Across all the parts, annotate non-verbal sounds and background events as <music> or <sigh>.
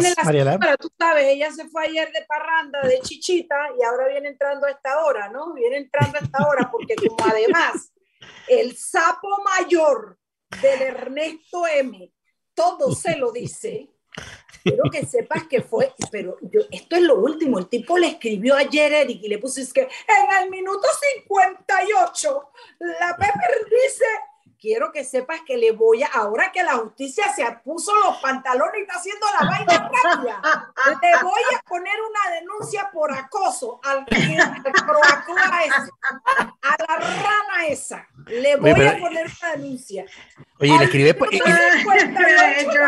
viene la pero tú sabes, ella se fue ayer de parranda, de chichita, y ahora viene entrando a esta hora, ¿no? Viene entrando a esta hora, porque como además el sapo mayor del Ernesto M, todo se lo dice, quiero que sepas que fue, pero yo, esto es lo último, el tipo le escribió ayer Eric y le puso, es que en el minuto 58, la Pepper dice quiero que sepas que le voy a, ahora que la justicia se puso los pantalones y está haciendo la vaina rápida, le voy a poner una denuncia por acoso al, al ese, a la rana esa. Le voy a poner una denuncia. Oye, le escribe por, y,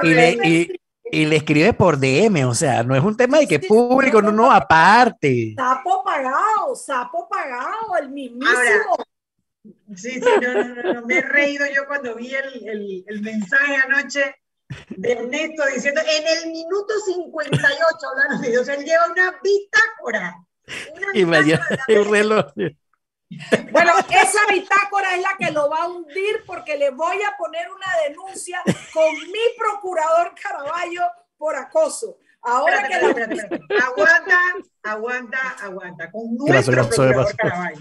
le, y, le escribe por DM, o sea, no es un tema de que público, no, no, aparte. Sapo pagado, sapo pagado, el mismísimo. Sí, sí, no, no, no, me he reído yo cuando vi el, el, el mensaje anoche de Ernesto diciendo, en el minuto 58 hablando de Dios, él lleva una bitácora. y me lleva un reloj. Bueno, esa bitácora es la que lo va a hundir porque le voy a poner una denuncia con mi procurador Caraballo por acoso. Ahora que la... <laughs> Aguanta, aguanta, aguanta. Con nuestro procurador Caraballo.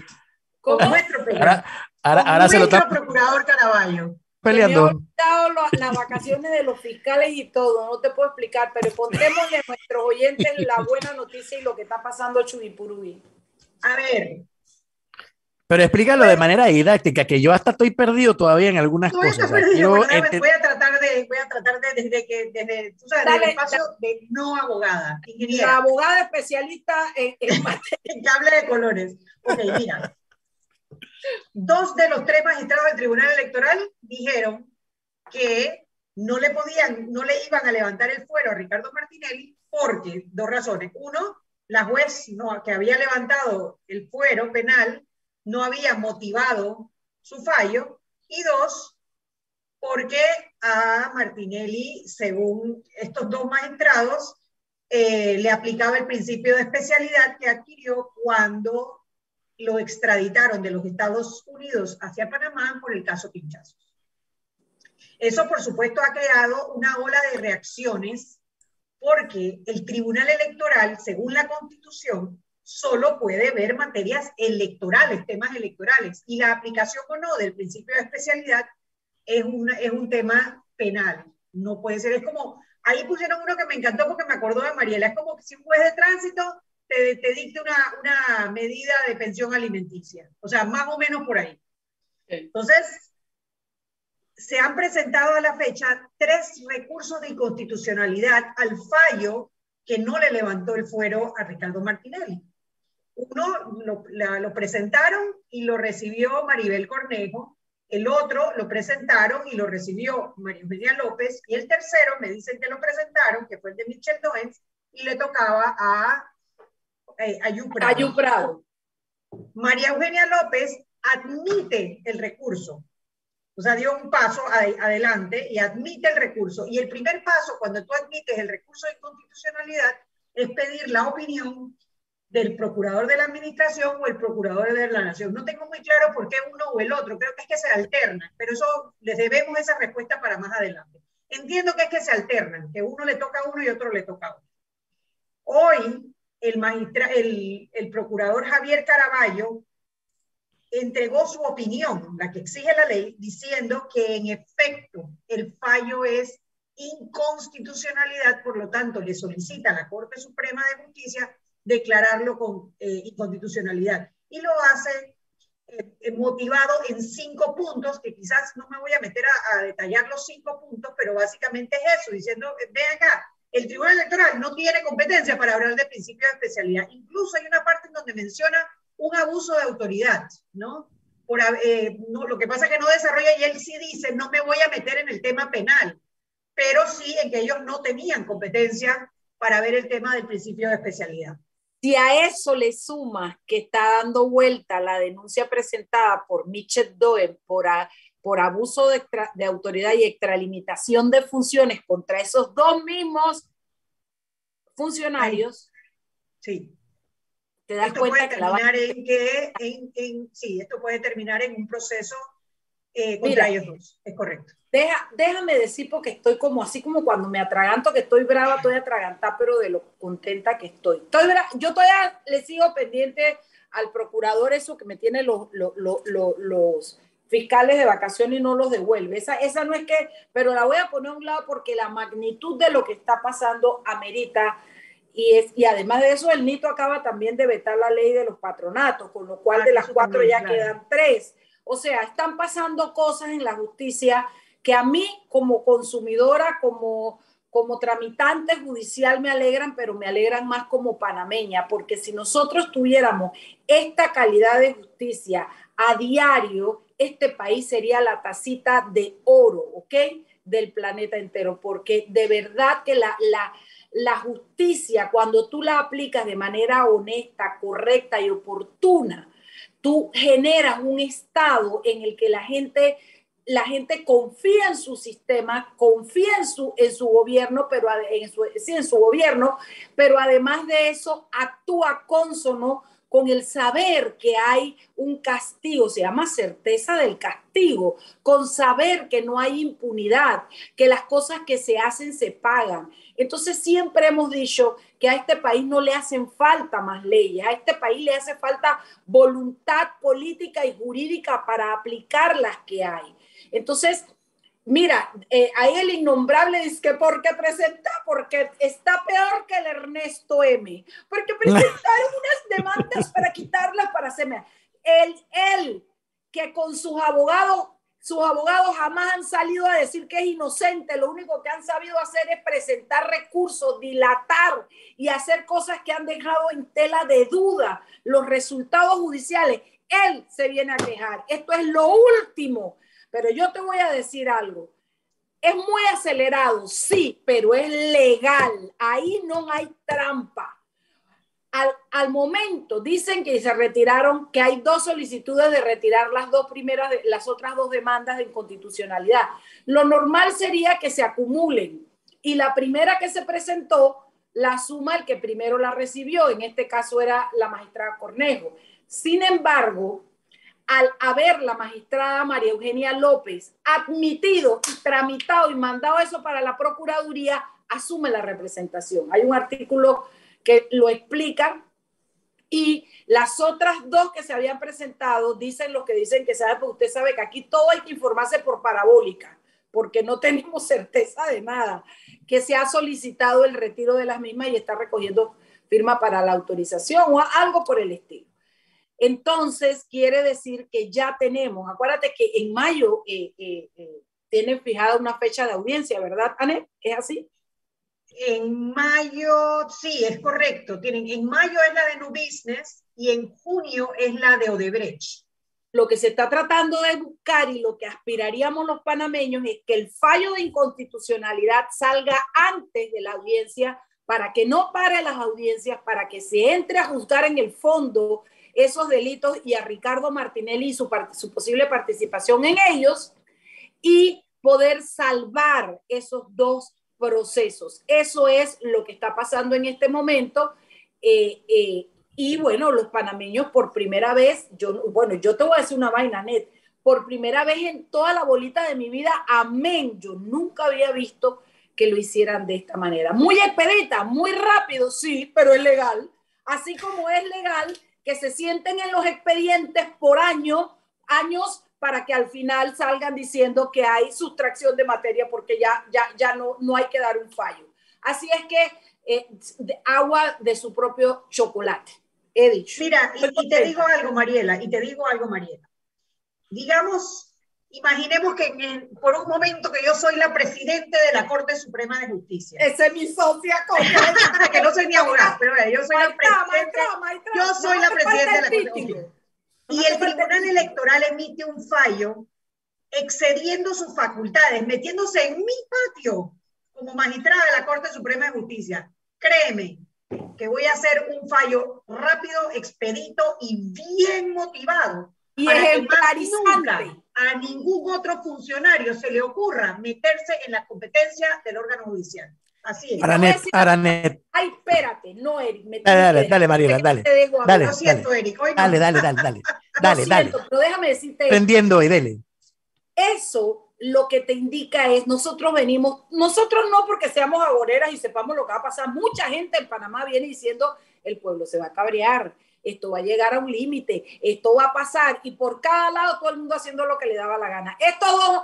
Con nuestro procurador. Ahora, ahora, se lo está... procurador Caraballo. Peleando. las vacaciones de los fiscales y todo, no te puedo explicar, pero contémosle a nuestros oyentes la buena noticia y lo que está pasando en Chubipurubí. A ver, pero explícalo de manera didáctica, que yo hasta estoy perdido todavía en algunas cosas. Perdido, voy, a tratar de, voy a tratar de, desde que, desde, tú sabes, Dale, el espacio de no abogada, ingeniera. La abogada especialista en, en, <laughs> en cable de colores. Ok, mira. Dos de los tres magistrados del Tribunal Electoral dijeron que no le podían, no le iban a levantar el fuero a Ricardo Martinelli porque, dos razones. Uno, la juez no, que había levantado el fuero penal no había motivado su fallo, y dos, porque a Martinelli, según estos dos magistrados, eh, le aplicaba el principio de especialidad que adquirió cuando lo extraditaron de los Estados Unidos hacia Panamá por el caso Pinchazos. Eso, por supuesto, ha creado una ola de reacciones porque el Tribunal Electoral, según la Constitución, solo puede ver materias electorales, temas electorales, y la aplicación o no del principio de especialidad es, una, es un tema penal. No puede ser, es como, ahí pusieron uno que me encantó porque me acordó de Mariela, es como que si un juez de tránsito te, te dicte una, una medida de pensión alimenticia, o sea, más o menos por ahí. Entonces, se han presentado a la fecha tres recursos de inconstitucionalidad al fallo que no le levantó el fuero a Ricardo Martinelli. Uno lo, lo, presentaron y lo recibió Maribel Cornejo, el otro lo presentaron y lo recibió María Eugenia López, y el tercero me dicen que lo presentaron, que fue el de Michel Doens, y le tocaba a eh, Prado. María Eugenia López admite el recurso, o sea, dio un paso adelante y admite el recurso. Y el primer paso, cuando tú admites el recurso de inconstitucionalidad, es pedir la opinión del procurador de la administración o el procurador de la nación. No tengo muy claro por qué uno o el otro, creo que es que se alternan, pero eso les debemos esa respuesta para más adelante. Entiendo que es que se alternan, que uno le toca a uno y otro le toca a otro. Hoy, el, magistra, el, el procurador Javier Caraballo entregó su opinión, la que exige la ley, diciendo que en efecto el fallo es inconstitucionalidad, por lo tanto le solicita a la Corte Suprema de Justicia declararlo con eh, inconstitucionalidad. Y lo hace eh, eh, motivado en cinco puntos, que quizás no me voy a meter a, detallar los cinco puntos, pero básicamente es eso, diciendo, ve acá, el Tribunal Electoral no tiene competencia para hablar de principio de especialidad. Incluso hay una parte en donde menciona un abuso de autoridad, ¿no? Por, no, lo que pasa es que no desarrolla y él sí dice, no me voy a meter en el tema penal, pero sí en que ellos no tenían competencia para ver el tema del principio de especialidad. Si a eso le suma que está dando vuelta la denuncia presentada por Michel Doen por, por abuso de, de, autoridad y extralimitación de funciones contra esos dos mismos funcionarios. Sí. Te das cuenta que en que, en, en, sí, esto puede terminar en un proceso eh, contra ellos dos. Es correcto. Deja, déjame decir porque estoy como así como cuando me atraganto, que estoy brava, estoy atragantada, pero de lo contenta que estoy. estoy yo todavía le sigo pendiente al procurador eso que me tiene los, los, los, fiscales de vacaciones y no los devuelve. Esa, esa no es que, pero la voy a poner a un lado porque la magnitud de lo que está pasando amerita. Y, es, y además de eso, el NITO acaba también de vetar la ley de los patronatos, con lo cual ah, de las cuatro ya quedan tres. O sea, están pasando cosas en la justicia que a mí como consumidora, como, como tramitante judicial me alegran, pero me alegran más como panameña, porque si nosotros tuviéramos esta calidad de justicia a diario, este país sería la tacita de oro, ¿ok? Del planeta entero, porque de verdad que la, la, la justicia, cuando tú la aplicas de manera honesta, correcta y oportuna, tú generas un estado en el que la gente, la gente confía en su sistema, confía en su, en su gobierno, pero en su, en su gobierno, pero además de eso actúa consono con el saber que hay un castigo, se llama certeza del castigo, con saber que no hay impunidad, que las cosas que se hacen se pagan. Entonces siempre hemos dicho que a este país no le hacen falta más leyes, a este país le hace falta voluntad política y jurídica para aplicar las que hay. Entonces, mira, eh, ahí el innombrable dice que ¿por qué presenta? Porque está peor que el Ernesto M. Porque presentaron <laughs> unas demandas para quitarlas para hacerme. Él, él, que con sus abogados sus abogados jamás han salido a decir que es inocente, lo único que han sabido hacer es presentar recursos, dilatar y hacer cosas que han dejado en tela de duda los resultados judiciales. Él se viene a quejar. Esto es lo último. Pero yo te voy a decir algo. Es muy acelerado, sí, pero es legal. Ahí no hay trampa. Al, momento dicen que se retiraron, que hay dos solicitudes de retirar las dos primeras, las otras dos demandas de inconstitucionalidad. Lo normal sería que se acumulen y la primera que se presentó la suma el que primero la recibió, en este caso era la magistrada Cornejo. Sin embargo, al haber la magistrada María Eugenia López admitido tramitado y mandado eso para la Procuraduría, asume la representación. Hay un artículo que lo explican. Y las otras dos que se habían presentado dicen lo que dicen que sabe, porque usted sabe que aquí todo hay que informarse por parabólica, porque no <laughs> tenemos certeza de nada, que se ha solicitado el retiro de las mismas y está recogiendo firma para la autorización o algo por el estilo. Entonces, quiere decir que ya tenemos, acuérdate que en mayo eh, eh, eh, tienen fijada una fecha de audiencia, ¿verdad, Anet? ¿Es así? En mayo, sí, es correcto. Tienen, en mayo es la de New Business y en junio es la de Odebrecht. Lo que se está tratando de buscar y lo que aspiraríamos los panameños es que el fallo de inconstitucionalidad salga antes de la audiencia para que no pare las audiencias, para que se entre a juzgar en el fondo esos delitos y a Ricardo Martinelli y su, su posible participación en ellos y poder salvar esos dos procesos. Eso es lo que está pasando en este momento. Eh, eh, y bueno, los panameños por primera vez, yo, bueno, yo te voy a decir una vaina, net, por primera vez en toda la bolita de mi vida, amén, yo nunca había visto que lo hicieran de esta manera. Muy expedita, muy rápido, sí, pero es legal. Así como es legal que se sienten en los expedientes por año, años para que al final salgan diciendo que hay sustracción de materia porque ya, ya, ya no, no hay que dar un fallo. Así es que eh, agua de su propio chocolate, he dicho. Mira, y, te digo algo, Mariela, y te digo algo, Mariela. Digamos, imaginemos que por un momento que yo soy la presidente de la Corte Suprema de Justicia. Esa es mi socia, <laughs> que no soy ni abogada, pero yo soy la presidenta. Yo soy la presidenta de la Corte Suprema y el Tribunal Electoral emite un fallo excediendo sus facultades, metiéndose en mi patio como magistrada de la Corte Suprema de Justicia. Créeme que voy a hacer un fallo rápido, expedito y bien motivado. Y ejemplarizante. A ningún otro funcionario se le ocurra meterse en la competencia del órgano judicial. Así es. Aranet, Aranet. Ay, espérate, no, Eric. Me dale, dale, dale, Mariela, dale. Dale, Lo siento, Eric. Dale, dale, dale, dale. <laughs> Dale, dale. Pero déjame decirte. Prendiendo hoy, dale. eso lo que te indica es, nosotros venimos, nosotros no porque seamos agoreras y sepamos lo que va a pasar, mucha gente en Panamá viene diciendo, el pueblo se va a cabrear, esto va a llegar a un límite, esto va a pasar y por cada lado todo el mundo haciendo lo que le daba la gana. Estos dos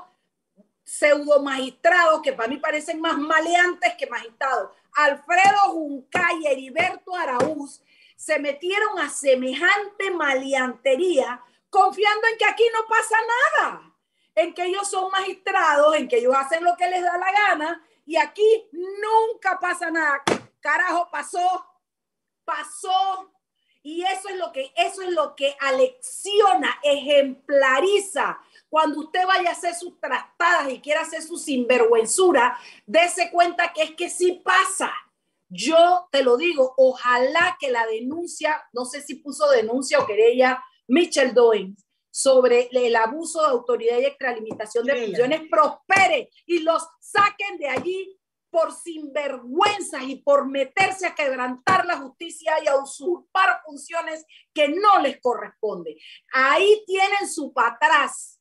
pseudo magistrados que para mí parecen más maleantes que magistrados, Alfredo Juncay y Heriberto Araúz, se metieron a semejante maleantería confiando en que aquí no pasa nada, en que ellos son magistrados, en que ellos hacen lo que les da la gana y aquí nunca pasa nada. Carajo, pasó, pasó. Y eso es lo que, eso es lo que alecciona, ejemplariza. Cuando usted vaya a hacer sus trastadas y quiera hacer su sinvergüenzura, dése cuenta que es que sí pasa. Yo te lo digo, ojalá que la denuncia, no sé si puso denuncia o querella Mitchell Doings sobre el abuso de autoridad y extralimitación de funciones prospere y los saquen de allí por sinvergüenza y por meterse a quebrantar la justicia y a usurpar funciones que no les corresponden. Ahí tienen su patrás,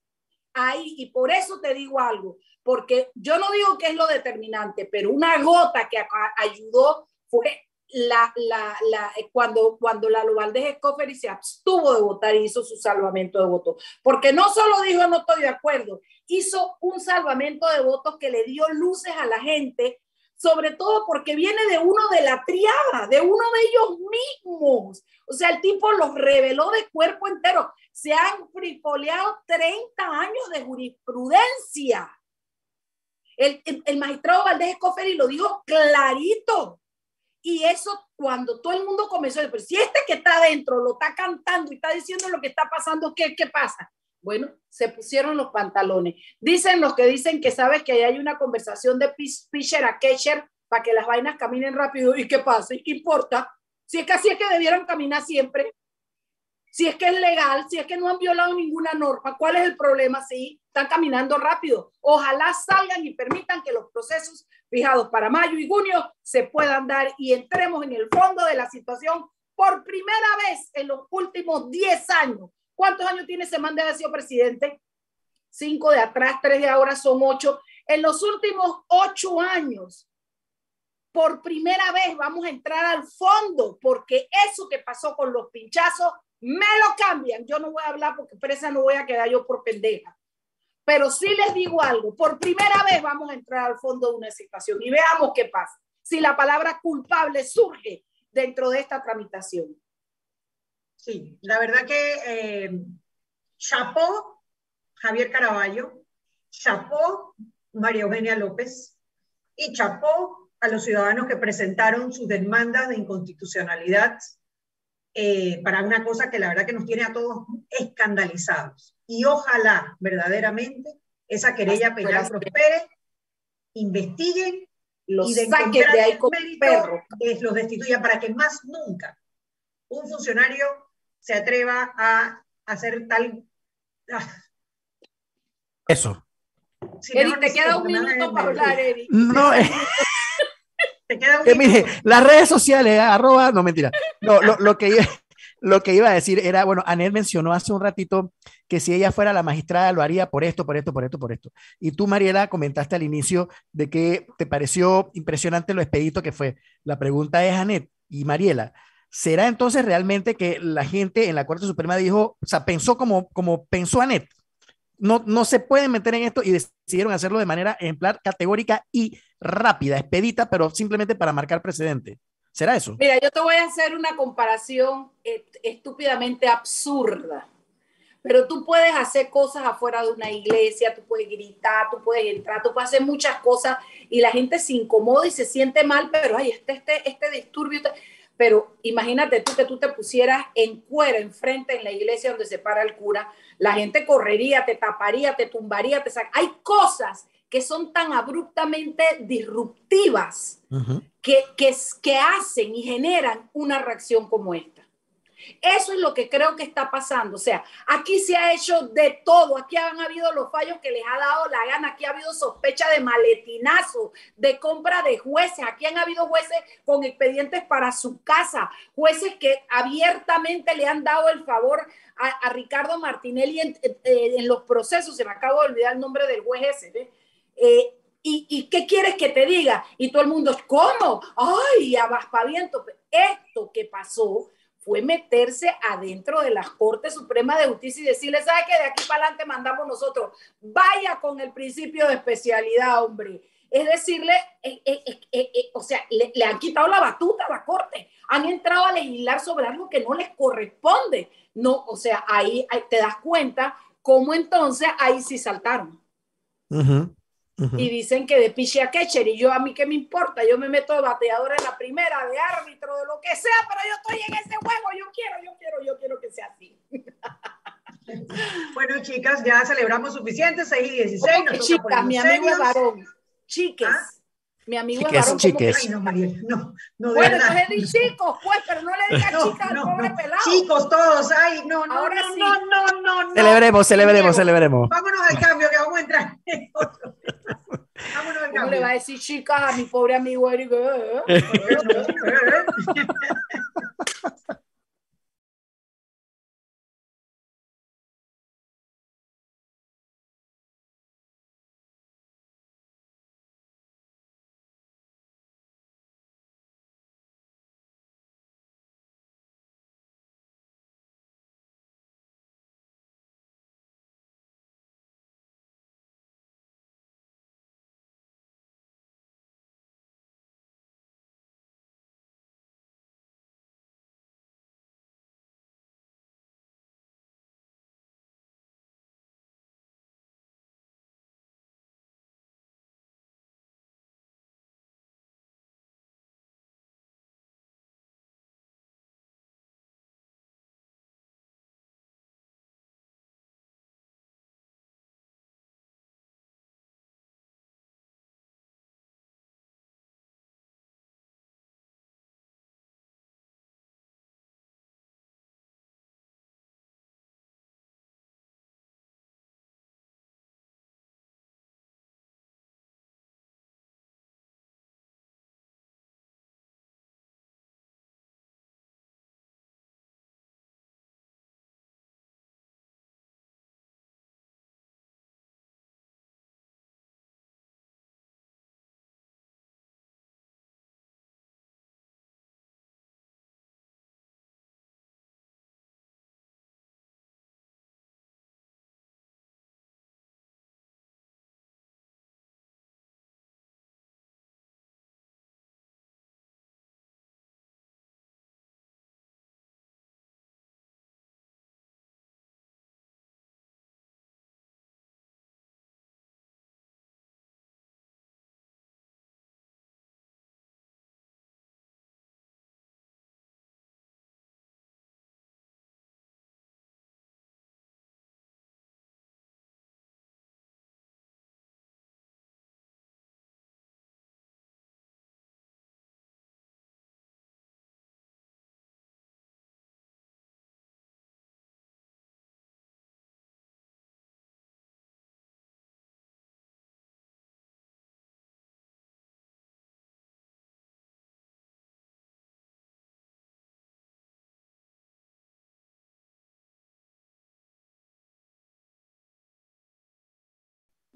ahí, y por eso te digo algo, porque yo no digo que es lo determinante, pero una gota que ayudó fue la, la, la, cuando, cuando la Valdés Escoferi se abstuvo de votar y hizo su salvamento de votos. Porque no solo dijo no estoy de acuerdo, hizo un salvamento de votos que le dio luces a la gente, sobre todo porque viene de uno de la triada, de uno de ellos mismos. O sea, el tipo los reveló de cuerpo entero. Se han frifoleado 30 años de jurisprudencia. El, el, magistrado Valdés Escoferi lo dijo clarito. Y eso cuando todo el mundo comenzó, pero si este que está adentro lo está cantando y está diciendo lo que está pasando, ¿qué, qué pasa? Bueno, se pusieron los pantalones. Dicen los que dicen que sabes que hay una conversación de Fisher a Kesher para que las vainas caminen rápido. ¿Y qué pasa? ¿Y qué importa? Si es que así es que debieron caminar siempre. Si es que es legal, si es que no han violado ninguna norma, ¿cuál es el problema? Sí, están caminando rápido. Ojalá salgan y permitan que los procesos fijados para mayo y junio se puedan dar y entremos en el fondo de la situación por primera vez en los últimos 10 años ¿Cuántos años tiene ese man de presidente? Cinco de atrás, tres de ahora son ocho. En los últimos ocho años, por primera vez vamos a entrar al fondo, porque eso que pasó con los pinchazos, me lo cambian. Yo no voy a hablar porque presa no voy a quedar yo por pendeja. Pero sí les digo algo, por primera vez vamos a entrar al fondo de una situación y veamos qué pasa. Si la palabra culpable surge dentro de esta tramitación. Sí, la verdad que eh, chapó Javier Caraballo, chapó María Eugenia López y chapó a los ciudadanos que presentaron sus demandas de inconstitucionalidad eh, para una cosa que la verdad que nos tiene a todos escandalizados. Y ojalá verdaderamente esa querella penal prospere, investiguen los y de, de ahí con perro. los destituyan para que más nunca un funcionario se atreva a hacer tal... Eso. Eric, <laughs> te queda un minuto para hablar, Eric. No, eh. te queda un mire, las redes sociales, arroba, no mentira. No, lo, lo, que, <laughs> lo que iba a decir era, bueno, Anel mencionó hace un ratito que si ella fuera la magistrada lo haría por esto, por esto, por esto, por esto. Y tú, Mariela, comentaste al inicio de que te pareció impresionante lo expedito que fue. La pregunta es, Anet y Mariela, ¿Será entonces realmente que la gente en la Corte Suprema dijo, o sea, pensó como, como pensó Anet? No, no se pueden meter en esto y decidieron hacerlo de manera ejemplar, categórica y rápida, expedita, pero simplemente para marcar precedente. ¿Será eso? Mira, yo te voy a hacer una comparación estúpidamente absurda. Pero tú puedes hacer cosas afuera de una iglesia, tú puedes gritar, tú puedes entrar, tú puedes hacer muchas cosas y la gente se incomoda y se siente mal, pero ay, este, este, este disturbio. Este pero imagínate tú que tú te pusieras en cuero enfrente en la iglesia donde se para el cura, la gente correría, te taparía, te tumbaría, te Hay cosas que son tan abruptamente disruptivas que, que, que hacen y generan una reacción como esta. Eso es lo que creo que está pasando. O sea, aquí se ha hecho de todo. Aquí han habido los fallos que les ha dado la gana. Aquí ha habido sospecha de maletinazo, de compra de jueces. Aquí han habido jueces con expedientes para su casa. Jueces que abiertamente le han dado el favor a, Ricardo Martinelli en, los procesos. Se me acabo de olvidar el nombre del juez ese. Eh, ¿Y, ¿Y, qué quieres que te diga? Y todo el mundo, ¿cómo? ¡Ay, abaspaviento! Esto que pasó fue meterse adentro de las Cortes Supremas de Justicia y decirle, ¿sabe qué? De aquí para adelante mandamos nosotros. Vaya con el principio de especialidad, hombre. Es decirle, eh, eh, eh, o sea, le, han quitado la batuta a la Corte. Han entrado a legislar sobre algo que no les corresponde. No, o sea, ahí, te das cuenta cómo entonces ahí sí saltaron. Y dicen que de piche a catcher, y yo a mí qué me importa, yo me meto de bateador en la primera, de árbitro, de lo que sea, pero yo estoy en ese juego, yo quiero, yo quiero, yo quiero que sea así. <laughs> Bueno, chicas, ya celebramos suficiente, 6 y 16. chicas, mi amigo es varón. Chiques. ¿Ah? Mi amigo es varón. Chiques. Ay, no, María, no, no, de bueno, entonces di chicos, pues, pero no le digas <laughs> no, chicas al pobre pelado. Chicos todos, ay, no, no, Ahora no, sí. no, no, no, no. Celebremos, celebremos, celebremos. Vámonos al cambio, que vamos a entrar ¿Cómo le va a decir chicas a mi pobre amigo Eric? <laughs> <laughs>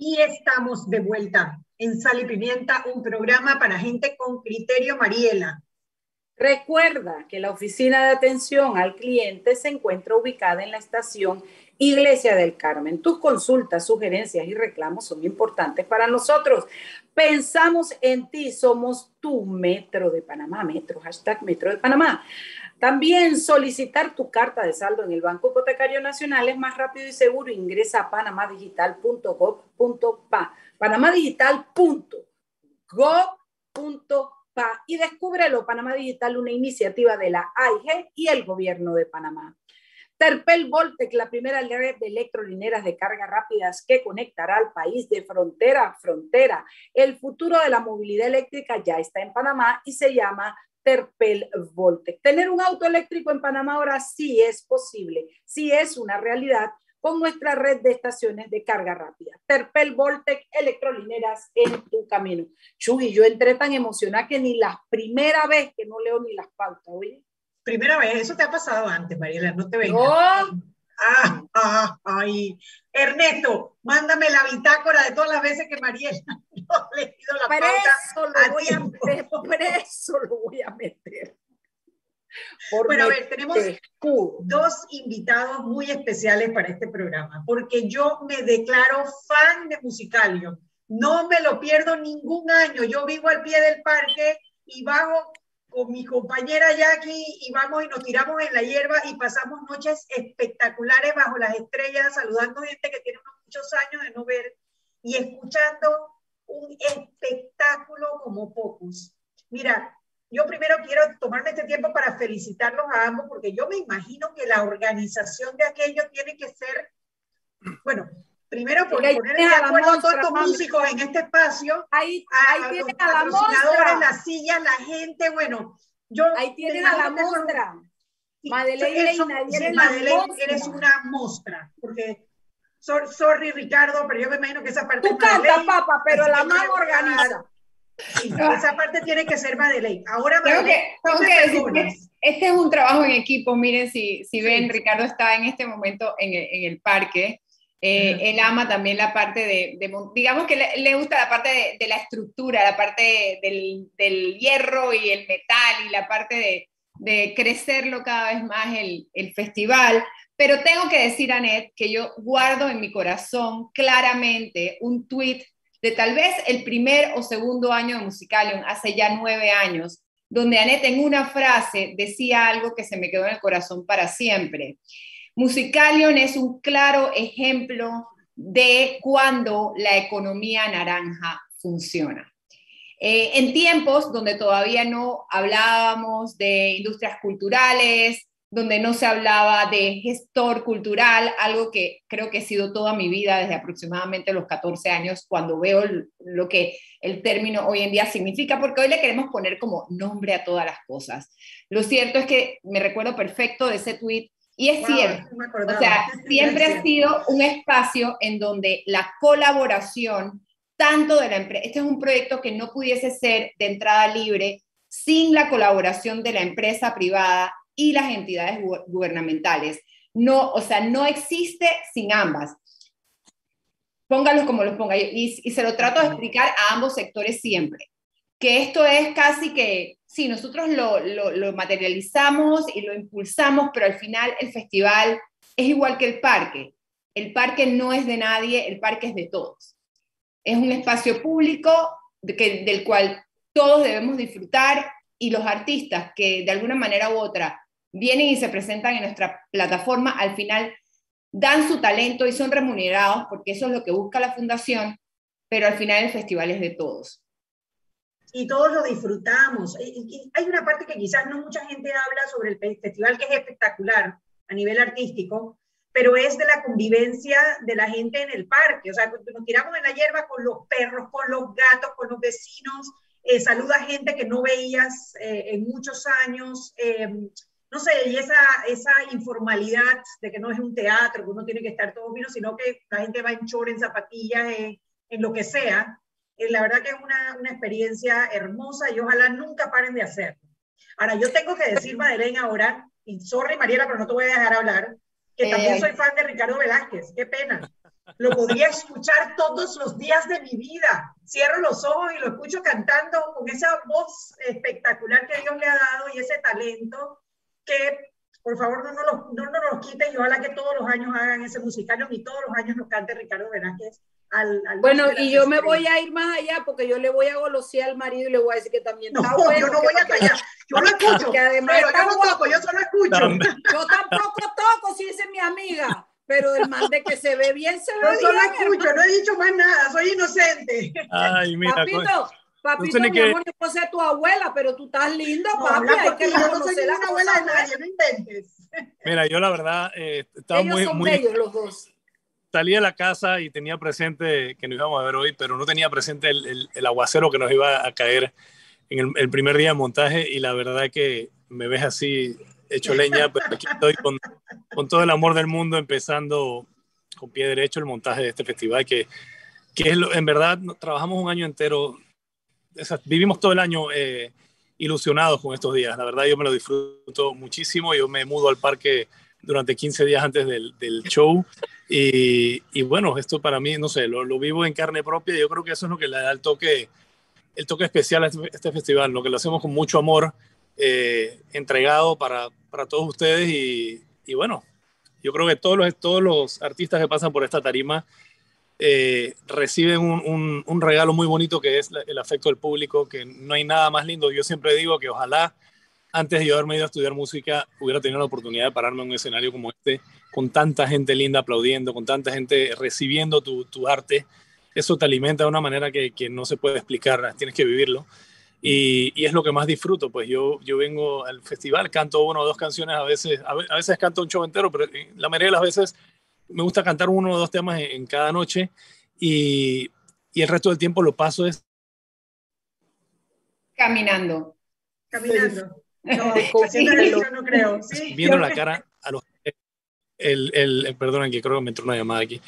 Y estamos de vuelta en Sal y Pimienta, un programa para gente con criterio, Mariela. Recuerda que la oficina de atención al cliente se encuentra ubicada en la estación Iglesia del Carmen. Tus consultas, sugerencias y reclamos son importantes para nosotros. Pensamos en ti, somos tu Metro de Panamá, Metro, hashtag Metro de Panamá. También solicitar tu carta de saldo en el Banco Hipotecario Nacional es más rápido y seguro. Ingresa a panamadigital.gov.pa, panamadigital.gov.pa y descúbrelo. Panamá Digital, una iniciativa de la AIG y el Gobierno de Panamá. Terpel Voltec, la primera red de electrolineras de carga rápidas que conectará al país de frontera a frontera. El futuro de la movilidad eléctrica ya está en Panamá y se llama Terpel Voltec. Tener un auto eléctrico en Panamá ahora sí es posible, sí es una realidad con nuestra red de estaciones de carga rápida. Terpel Voltec, electrolineras en tu camino. Chuy, yo entré tan emocionada que ni la primera vez que no leo ni las pautas, oye. Primera vez, eso te ha pasado antes, Mariela, no te vengas. Ah, ah, ay. Ernesto, mándame la bitácora de todas las veces que Mariela <laughs> no ha leído la pauta. Lo voy a meter, preso lo voy a meter. bueno, a ver, tenemos dos invitados muy especiales para este programa, porque yo me declaro fan de Musicalio. No me lo pierdo ningún año. Yo vivo al pie del parque y bajo con mi compañera Jackie y vamos y nos tiramos en la hierba y pasamos noches espectaculares bajo las estrellas, saludando gente que tiene unos muchos años de no ver y escuchando un espectáculo como pocos. Mira, yo primero quiero tomarme este tiempo para felicitarlos a ambos porque yo me imagino que la organización de aquello tiene que ser, bueno, Primero, por poner de acuerdo a todos estos músicos en este espacio. Ahí, ahí tienen a la mostra. las sillas, la gente, bueno. Yo ahí tienen a la mostra. Madeleine y Madeleine, eres una mostra, porque sorry Ricardo, pero yo me imagino que esa parte Tú canta, papá, pero la mano organiza. esa parte tiene que ser Madeleine. Ahora Madeleine, tengo que, decir que este es un trabajo en equipo. Miren, si, si ven, Ricardo está en este momento en el, en el parque eh, él ama también la parte de, digamos que le, gusta la parte de, la estructura, la parte del, del, hierro y el metal y la parte de, crecerlo cada vez más el, el, festival. Pero tengo que decir, Anet, que yo guardo en mi corazón claramente un tweet de tal vez el primer o segundo año de Musicalium, hace ya nueve años, donde Anet en una frase decía algo que se me quedó en el corazón para siempre. Musicalion es un claro ejemplo de cuando la economía naranja funciona. Eh, en tiempos donde todavía no hablábamos de industrias culturales, donde no se hablaba de gestor cultural, algo que creo que ha sido toda mi vida desde aproximadamente los 14 años, cuando veo lo que el término hoy en día significa, porque hoy le queremos poner como nombre a todas las cosas. Lo cierto es que me recuerdo perfecto de ese tweet y es cierto, o sea, <laughs> siempre ha sido un espacio en donde la colaboración, tanto de la empresa, este es un proyecto que no pudiese ser de entrada libre sin la colaboración de la empresa privada y las entidades gubernamentales. No, o sea, no existe sin ambas. Póngalos como los ponga. Y, y se lo trato de explicar a ambos sectores siempre. Que esto es casi que sí, nosotros lo, materializamos y lo impulsamos, pero al final el festival es igual que el parque. El parque no es de nadie, el parque es de todos. Es un espacio público del cual todos debemos disfrutar y los artistas que de alguna manera u otra vienen y se presentan en nuestra plataforma, al final dan su talento y son remunerados porque eso es lo que busca la fundación, pero al final el festival es de todos y todos lo disfrutamos. hay una parte que quizás no mucha gente habla sobre el festival, que es espectacular a nivel artístico, pero es de la convivencia de la gente en el parque. O sea, nos tiramos en la hierba con los perros, con los gatos, con los vecinos, eh, saluda a gente que no veías eh, en muchos años. Eh, no sé, y esa, esa informalidad de que no es un teatro, que uno tiene que estar todo vino, sino que la gente va en chor, en zapatillas, en lo que sea. Eh, la verdad que es una, una, experiencia hermosa y ojalá nunca paren de hacerlo. Ahora, yo tengo que decir, Madeleine, ahora, y sorry Mariela, pero no te voy a dejar hablar, que también eh. soy fan de Ricardo Velázquez, qué pena. Lo podría escuchar todos los días de mi vida. Cierro los ojos y lo escucho cantando con esa voz espectacular que Dios le ha dado y ese talento que, por favor, no nos lo, no nos lo quiten y ojalá que todos los años hagan ese musical y todos los años nos cante Ricardo Velázquez bueno, y yo me voy a ir más allá porque yo le voy a golosear al marido y le voy a decir que también no, <laughs> Yo no voy a allá. Yo lo escucho. además pero yo no toco, yo solo escucho. Yo tampoco toco, si es mi amiga. Pero el man de que se ve bien, se ve bien. Yo solo escucho, no he dicho más nada, soy inocente. Ay, mira. Papito, papito, mi que... amor, yo puedo ser tu abuela, pero tú estás lindo, no, papi. Hay que yo no soy una abuela de nadie, no inventes. Mira, yo la verdad eh, estaba Ellos muy... son muy... bellos los dos salí de la casa y tenía presente que nos íbamos a ver hoy, pero no tenía presente el, el, aguacero que nos iba a caer en el, primer día de montaje y la verdad que me ves así hecho leña, pero aquí estoy con, con todo el amor del mundo empezando con pie derecho el montaje de este festival que, que es en verdad trabajamos un año entero, vivimos todo el año eh, ilusionados con estos días, la verdad yo me lo disfruto muchísimo, yo me mudo al parque durante 15 días antes del, del show y, y, bueno, esto para mí, no sé, lo, lo, vivo en carne propia y yo creo que eso es lo que le da el toque, el toque especial a este, este festival, lo que lo hacemos con mucho amor, eh, entregado para, para todos ustedes y, y bueno, yo creo que todos los, todos los artistas que pasan por esta tarima eh, reciben un, un, regalo muy bonito que es el afecto del público, que no hay nada más lindo. Yo siempre digo que ojalá antes de yo haberme ido a estudiar música hubiera tenido la oportunidad de pararme en un escenario como este, con tanta gente linda aplaudiendo, con tanta gente recibiendo tu, tu arte. Eso te alimenta de una manera que, que no se puede explicar, tienes que vivirlo. Y, y, es lo que más disfruto, pues yo, yo vengo al festival, canto una o dos canciones, a veces, a, veces canto un show entero, pero la mayoría de las veces me gusta cantar uno o dos temas en, cada noche y, y, el resto del tiempo lo paso es... Caminando. Caminando. No, <laughs> no creo. <laughs> Viendo la cara a los... El, el, perdonen que creo que me entró una llamada aquí.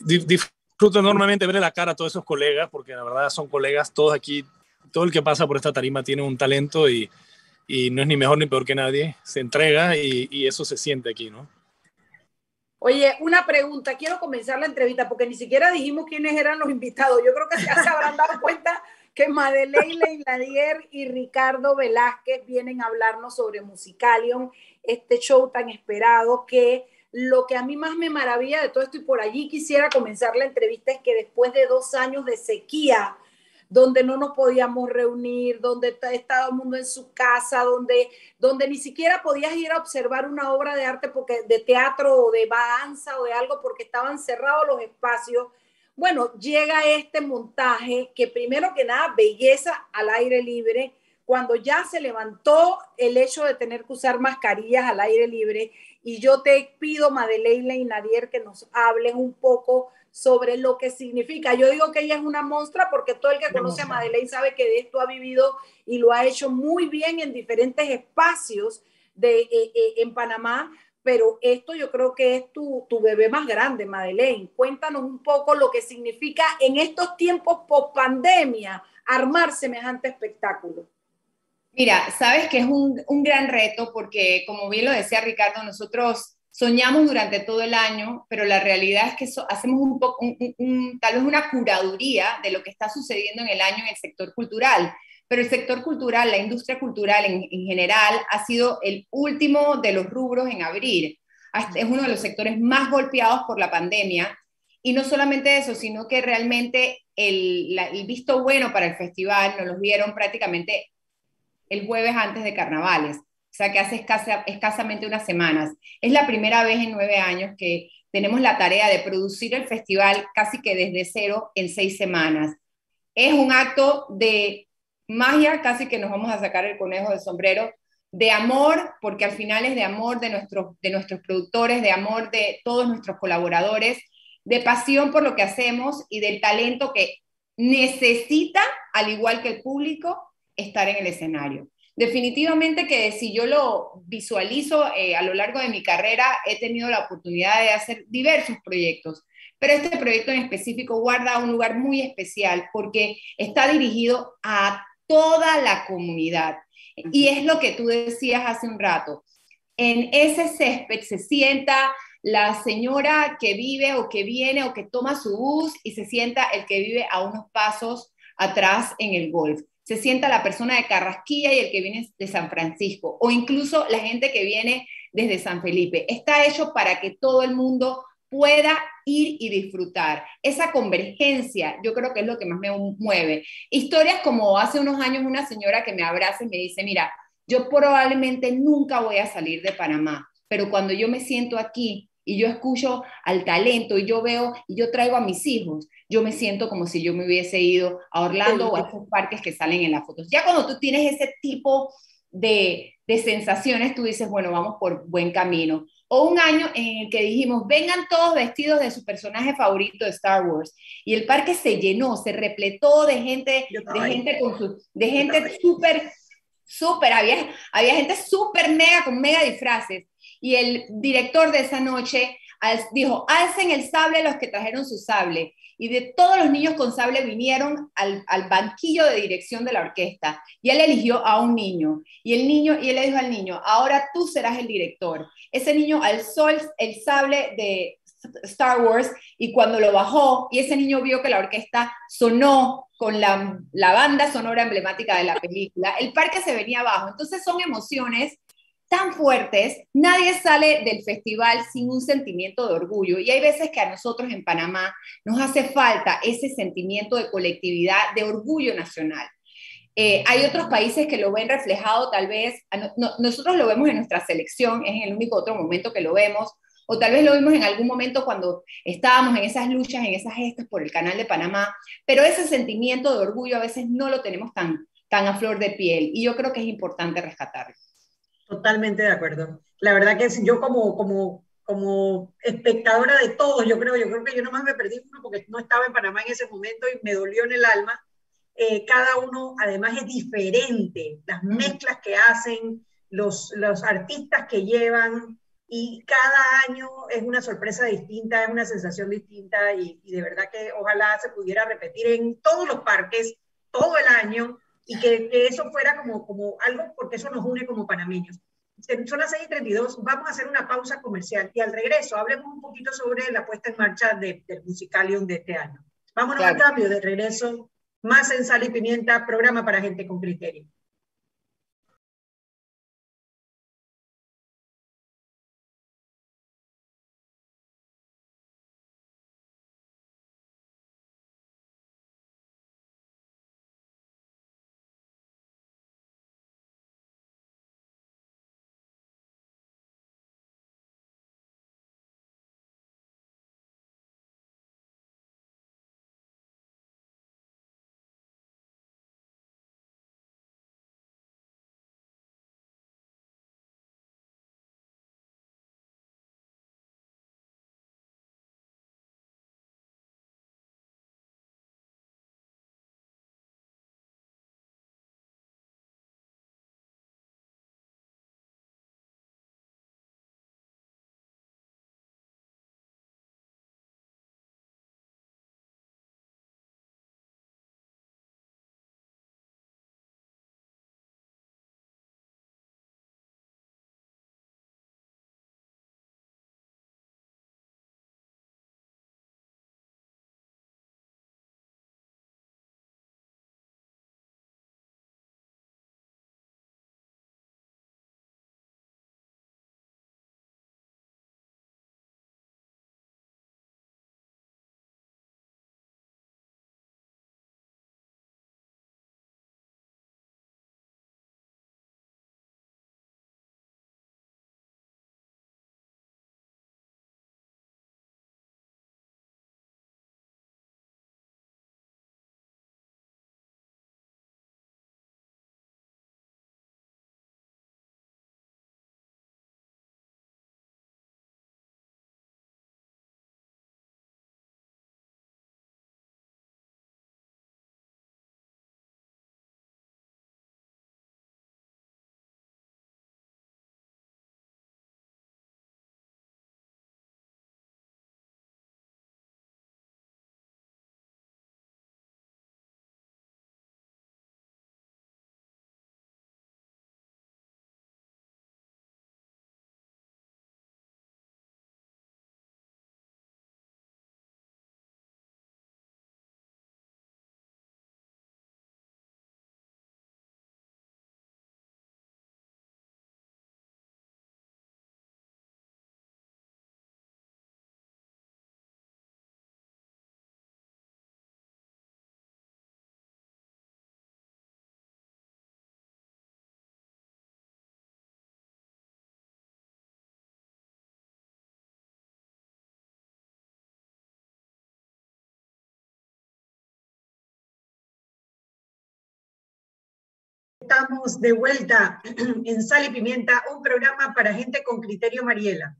Disfruto enormemente ver la cara a todos esos colegas, porque la verdad son colegas, todos aquí todo el que pasa por esta tarima tiene un talento y, y no es ni mejor ni peor que nadie, se entrega y, y, eso se siente aquí, ¿no? Oye, una pregunta, quiero comenzar la entrevista porque ni siquiera dijimos quiénes eran los invitados. Yo creo que ya se habrán dado cuenta que Madeleine Ladier y Ricardo Velázquez vienen a hablarnos sobre Musicalion, este show tan esperado que lo que a mí más me maravilla de todo esto y por allí quisiera comenzar la entrevista es que después de dos años de sequía, donde no nos podíamos reunir, donde estaba el mundo en su casa, donde, donde ni siquiera podías ir a observar una obra de arte porque, de teatro o de danza o de algo porque estaban cerrados los espacios. Bueno, llega este montaje que primero que nada, belleza al aire libre, cuando ya se levantó el hecho de tener que usar mascarillas al aire libre. Y yo te pido, Madeleine y Nadier, que nos hablen un poco sobre lo que significa. Yo digo que ella es una monstrua porque todo el que conoce a Madeleine sabe que de esto ha vivido y lo ha hecho muy bien en diferentes espacios de, eh, eh, en Panamá, pero esto yo creo que es tu, tu, bebé más grande, Madeleine. Cuéntanos un poco lo que significa en estos tiempos post pandemia armar semejante espectáculo. Mira, sabes que es un, un gran reto porque, como bien lo decía Ricardo, nosotros soñamos durante todo el año, pero la realidad es que hacemos un poco, tal vez una curaduría de lo que está sucediendo en el año en el sector cultural. Pero el sector cultural, la industria cultural en, en general, ha sido el último de los rubros en abrir. Es uno de los sectores más golpeados por la pandemia. Y no solamente eso, sino que realmente el, el visto bueno para el festival nos lo dieron prácticamente el jueves antes de carnavales o sea que hace escasa, escasamente unas semanas. Es la primera vez en nueve años que tenemos la tarea de producir el festival casi que desde cero en seis semanas. Es un acto de magia, casi que nos vamos a sacar el conejo del sombrero, de amor, porque al final es de amor de nuestros, de nuestros productores, de amor de todos nuestros colaboradores, de pasión por lo que hacemos y del talento que necesita, al igual que el público, estar en el escenario. Definitivamente que si yo lo visualizo eh, a lo largo de mi carrera, he tenido la oportunidad de hacer diversos proyectos, pero este proyecto en específico guarda un lugar muy especial porque está dirigido a toda la comunidad. Y es lo que tú decías hace un rato. En ese césped se sienta la señora que vive o que viene o que toma su bus y se sienta el que vive a unos pasos atrás en el golf se sienta la persona de Carrasquilla y el que viene de San Francisco, o incluso la gente que viene desde San Felipe. Está hecho para que todo el mundo pueda ir y disfrutar. Esa convergencia, yo creo que es lo que más me mueve. Historias como hace unos años una señora que me abraza y me dice, mira, yo probablemente nunca voy a salir de Panamá, pero cuando yo me siento aquí y yo escucho al talento y yo veo y yo traigo a mis hijos, yo me siento como si yo me hubiese ido a Orlando o a esos parques que salen en las fotos. Ya cuando tú tienes ese tipo de, de sensaciones, tú dices, bueno, vamos por buen camino. O un año en el que dijimos, vengan todos vestidos de su personaje favorito de Star Wars. Y el parque se llenó, se repletó de gente, de gente, con su, de gente súper, súper, había, había gente súper mega, con mega disfraces. Y el director de esa noche dijo, alcen el sable los que trajeron su sable y de todos los niños con sable vinieron al, banquillo de dirección de la orquesta y él eligió a un niño y el niño y él le dijo al niño, ahora tú serás el director. Ese niño alzó el, el sable de Star Wars y cuando lo bajó y ese niño vio que la orquesta sonó con la, la banda sonora emblemática de la película, el parque se venía abajo. Entonces son emociones tan fuertes, nadie sale del festival sin un sentimiento de orgullo. Y hay veces que a nosotros en Panamá nos hace falta ese sentimiento de colectividad, de orgullo nacional. Eh, hay otros países que lo ven reflejado, tal vez, nosotros lo vemos en nuestra selección, es el único otro momento que lo vemos, o tal vez lo vimos en algún momento cuando estábamos en esas luchas, en esas gestas por el canal de Panamá, pero ese sentimiento de orgullo a veces no lo tenemos tan, tan a flor de piel y yo creo que es importante rescatarlo. Totalmente de acuerdo. La verdad que yo como, como, como espectadora de todos, yo creo, yo creo que yo nomás me perdí uno porque no estaba en Panamá en ese momento y me dolió en el alma. Eh, cada uno además es diferente, las mezclas que hacen, los, los artistas que llevan, y cada año es una sorpresa distinta, es una sensación distinta y, y, de verdad que ojalá se pudiera repetir en todos los parques todo el año y que, eso fuera como, como algo, porque eso nos une como panameños. Son las 6.32, vamos a hacer una pausa comercial y al regreso hablemos un poquito sobre la puesta en marcha de, del Musicalium de este año. Vámonos al cambio de regreso, más en Sal y Pimienta, programa para gente con criterio. Estamos de vuelta <clears throat> en Sal y Pimienta, un programa para gente con criterio, Mariela.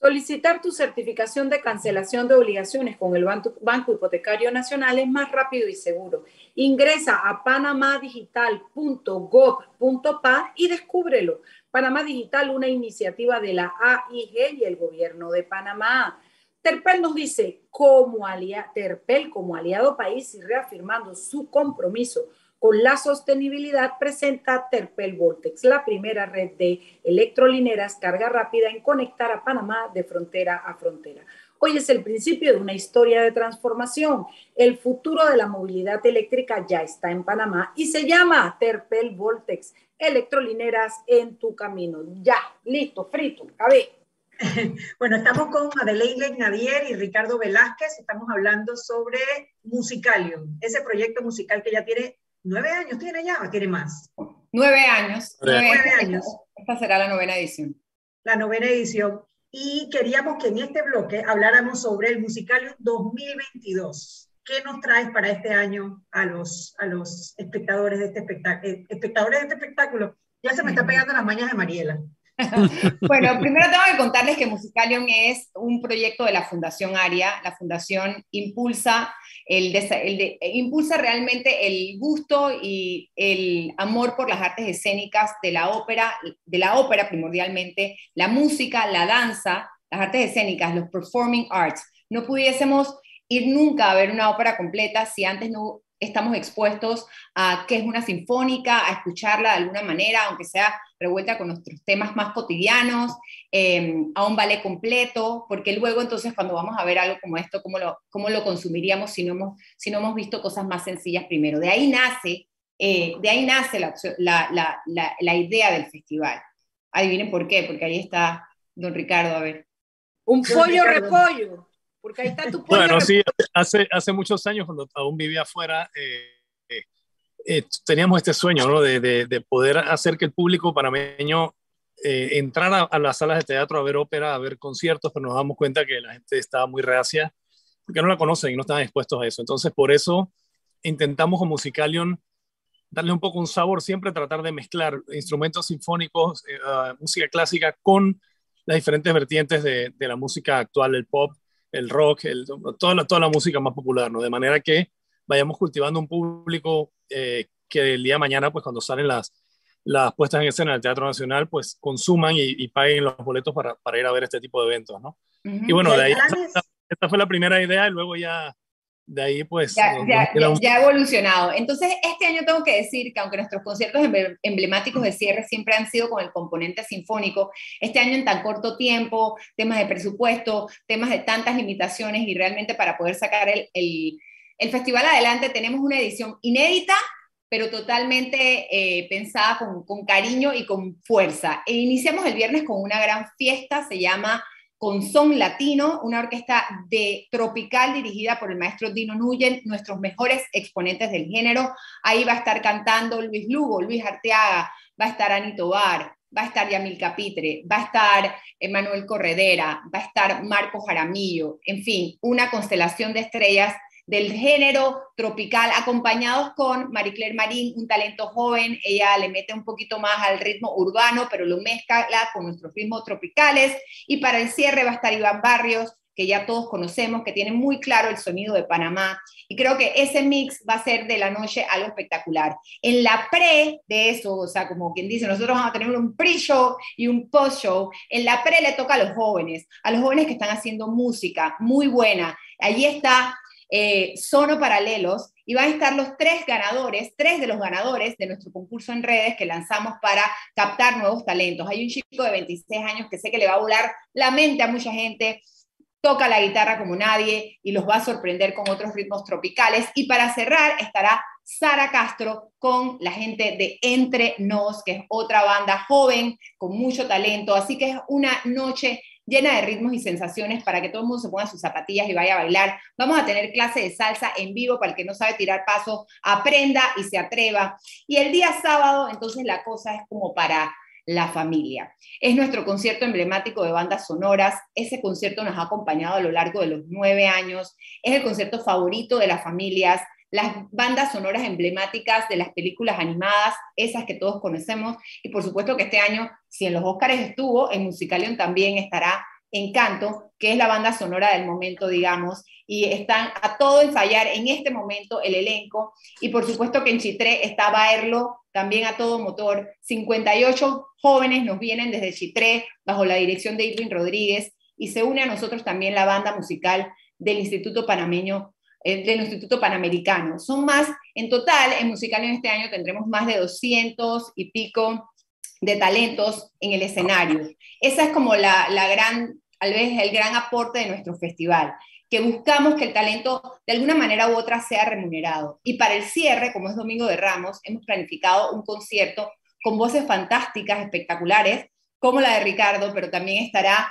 Solicitar tu certificación de cancelación de obligaciones con el Banco Hipotecario Nacional es más rápido y seguro. Ingresa a panamadigital.gov.pa y descúbrelo. Panamá Digital, una iniciativa de la AIG y el gobierno de Panamá. Terpel nos dice, como aliado, Terpel como aliado país y reafirmando su compromiso con la sostenibilidad, presenta Terpel Voltex, la primera red de electrolineras carga rápida en conectar a Panamá de frontera a frontera. Hoy es el principio de una historia de transformación. El futuro de la movilidad eléctrica ya está en Panamá y se llama Terpel Voltex, electrolineras en tu camino. Ya, listo, frito, cabé. <laughs> Bueno, estamos con Adelaide Nadier y Ricardo Velázquez. Estamos hablando sobre Musicalium, ese proyecto musical que ya tiene ¿Nueve años tiene ya o tiene más? Nueve años. Nueve, años. Esta será la novena edición. La novena edición. Y queríamos que en este bloque habláramos sobre el musical 2022. ¿Qué nos traes para este año a los, a los espectadores de este espectáculo? Eh, espectadores de este espectáculo. Ya se me está pegando las mañas de Mariela. <laughs> bueno, primero tengo que contarles que Musicalium es un proyecto de la Fundación ARIA. La Fundación impulsa, el, el impulsa realmente el gusto y el amor por las artes escénicas de la ópera, de la ópera primordialmente, la música, la danza, las artes escénicas, los performing arts. No pudiésemos ir nunca a ver una ópera completa si antes no estamos expuestos a qué es una sinfónica, a escucharla de alguna manera, aunque sea revuelta con nuestros temas más cotidianos, em, a un ballet completo, porque luego entonces cuando vamos a ver algo como esto, ¿cómo lo, cómo lo consumiríamos si no, hemos, si no hemos visto cosas más sencillas primero? De ahí nace, eh, de ahí nace la, la, la, la, idea del festival. Adivinen por qué, porque ahí está don Ricardo, a ver. Un pollo repollo. Porque ahí está tu Bueno, sí, hace, hace muchos años, cuando aún vivía afuera, eh, eh, eh, teníamos este sueño, ¿no? De, de, poder hacer que el público panameño entrara a las salas de teatro a ver ópera, a ver conciertos, pero nos damos cuenta que la gente estaba muy reacia porque no la conocen y no estaban expuestos a eso. Entonces, por eso intentamos con Musicalion darle un poco un sabor, siempre tratar de mezclar instrumentos sinfónicos, ah, música clásica con las diferentes vertientes de, de, la música actual, el pop, el rock, el, toda, la, toda la música más popular, ¿no? De manera que vayamos cultivando un público eh, que el día de mañana, pues cuando salen las, las puestas en escena del Teatro Nacional, pues consuman y, paguen los boletos para, para, ir a ver este tipo de eventos, ¿no? Y bueno, de ahí, esta, fue la primera idea y luego ya de ahí pues... Ya, ya, ha evolucionado. Entonces, este año tengo que decir que aunque nuestros conciertos emblemáticos de cierre siempre han sido con el componente sinfónico, este año en tan corto tiempo, temas de presupuesto, temas de tantas limitaciones y realmente para poder sacar el, el, el festival adelante tenemos una edición inédita pero totalmente eh, pensada con, con, cariño y con fuerza. E iniciamos el viernes con una gran fiesta, se llama con Son Latino, una orquesta de tropical dirigida por el maestro Dino Nuyen, nuestros mejores exponentes del género. Ahí va a estar cantando Luis Lugo, Luis Arteaga, va a estar Anito Bar, va a estar Yamil Capitre, va a estar Emanuel Corredera, va a estar Marco Jaramillo, en fin, una constelación de estrellas del género tropical, acompañados con Marie Claire Marín, un talento joven. Ella le mete un poquito más al ritmo urbano, pero lo mezcla con nuestros ritmos tropicales. Y para el cierre va a estar Iván Barrios, que ya todos conocemos, que tiene muy claro el sonido de Panamá. Y creo que ese mix va a ser de la noche algo espectacular. En la pre de eso, o sea, como quien dice, nosotros vamos a tener un pre-show y un post-show. En la pre le toca a los jóvenes, a los jóvenes que están haciendo música muy buena. Allí está eh, Sono Paralelos, y van a estar los tres ganadores, tres de los ganadores de nuestro concurso en redes que lanzamos para captar nuevos talentos. Hay un chico de 26 años que sé que le va a volar la mente a mucha gente, toca la guitarra como nadie y los va a sorprender con otros ritmos tropicales. Y para cerrar estará Sara Castro con la gente de Entre Nos, que es otra banda joven con mucho talento. Así que es una noche llena de ritmos y sensaciones para que todo el mundo se ponga sus zapatillas y vaya a bailar. Vamos a tener clase de salsa en vivo para el que no sabe tirar paso, aprenda y se atreva. Y el día sábado, entonces la cosa es como para la familia. Es nuestro concierto emblemático de bandas sonoras. Ese concierto nos ha acompañado a lo largo de los nueve años. Es el concierto favorito de las familias las bandas sonoras emblemáticas de las películas animadas, esas que todos conocemos, y por supuesto que este año, si en los Oscars estuvo, en Musicalion también estará Encanto, que es la banda sonora del momento, digamos, y están a todo ensayar en este momento el elenco, y por supuesto que en Chitré está Baerlo, también a todo motor, 58 jóvenes nos vienen desde Chitré, bajo la dirección de Irving Rodríguez, y se une a nosotros también la banda musical del Instituto Panameño del Instituto Panamericano. Son más, en total, en Musical en este año tendremos más de 200 y pico de talentos en el escenario. Esa es como la, gran, tal vez el gran aporte de nuestro festival, que buscamos que el talento de alguna manera u otra sea remunerado. Y para el cierre, como es Domingo de Ramos, hemos planificado un concierto con voces fantásticas, espectaculares, como la de Ricardo, pero también estará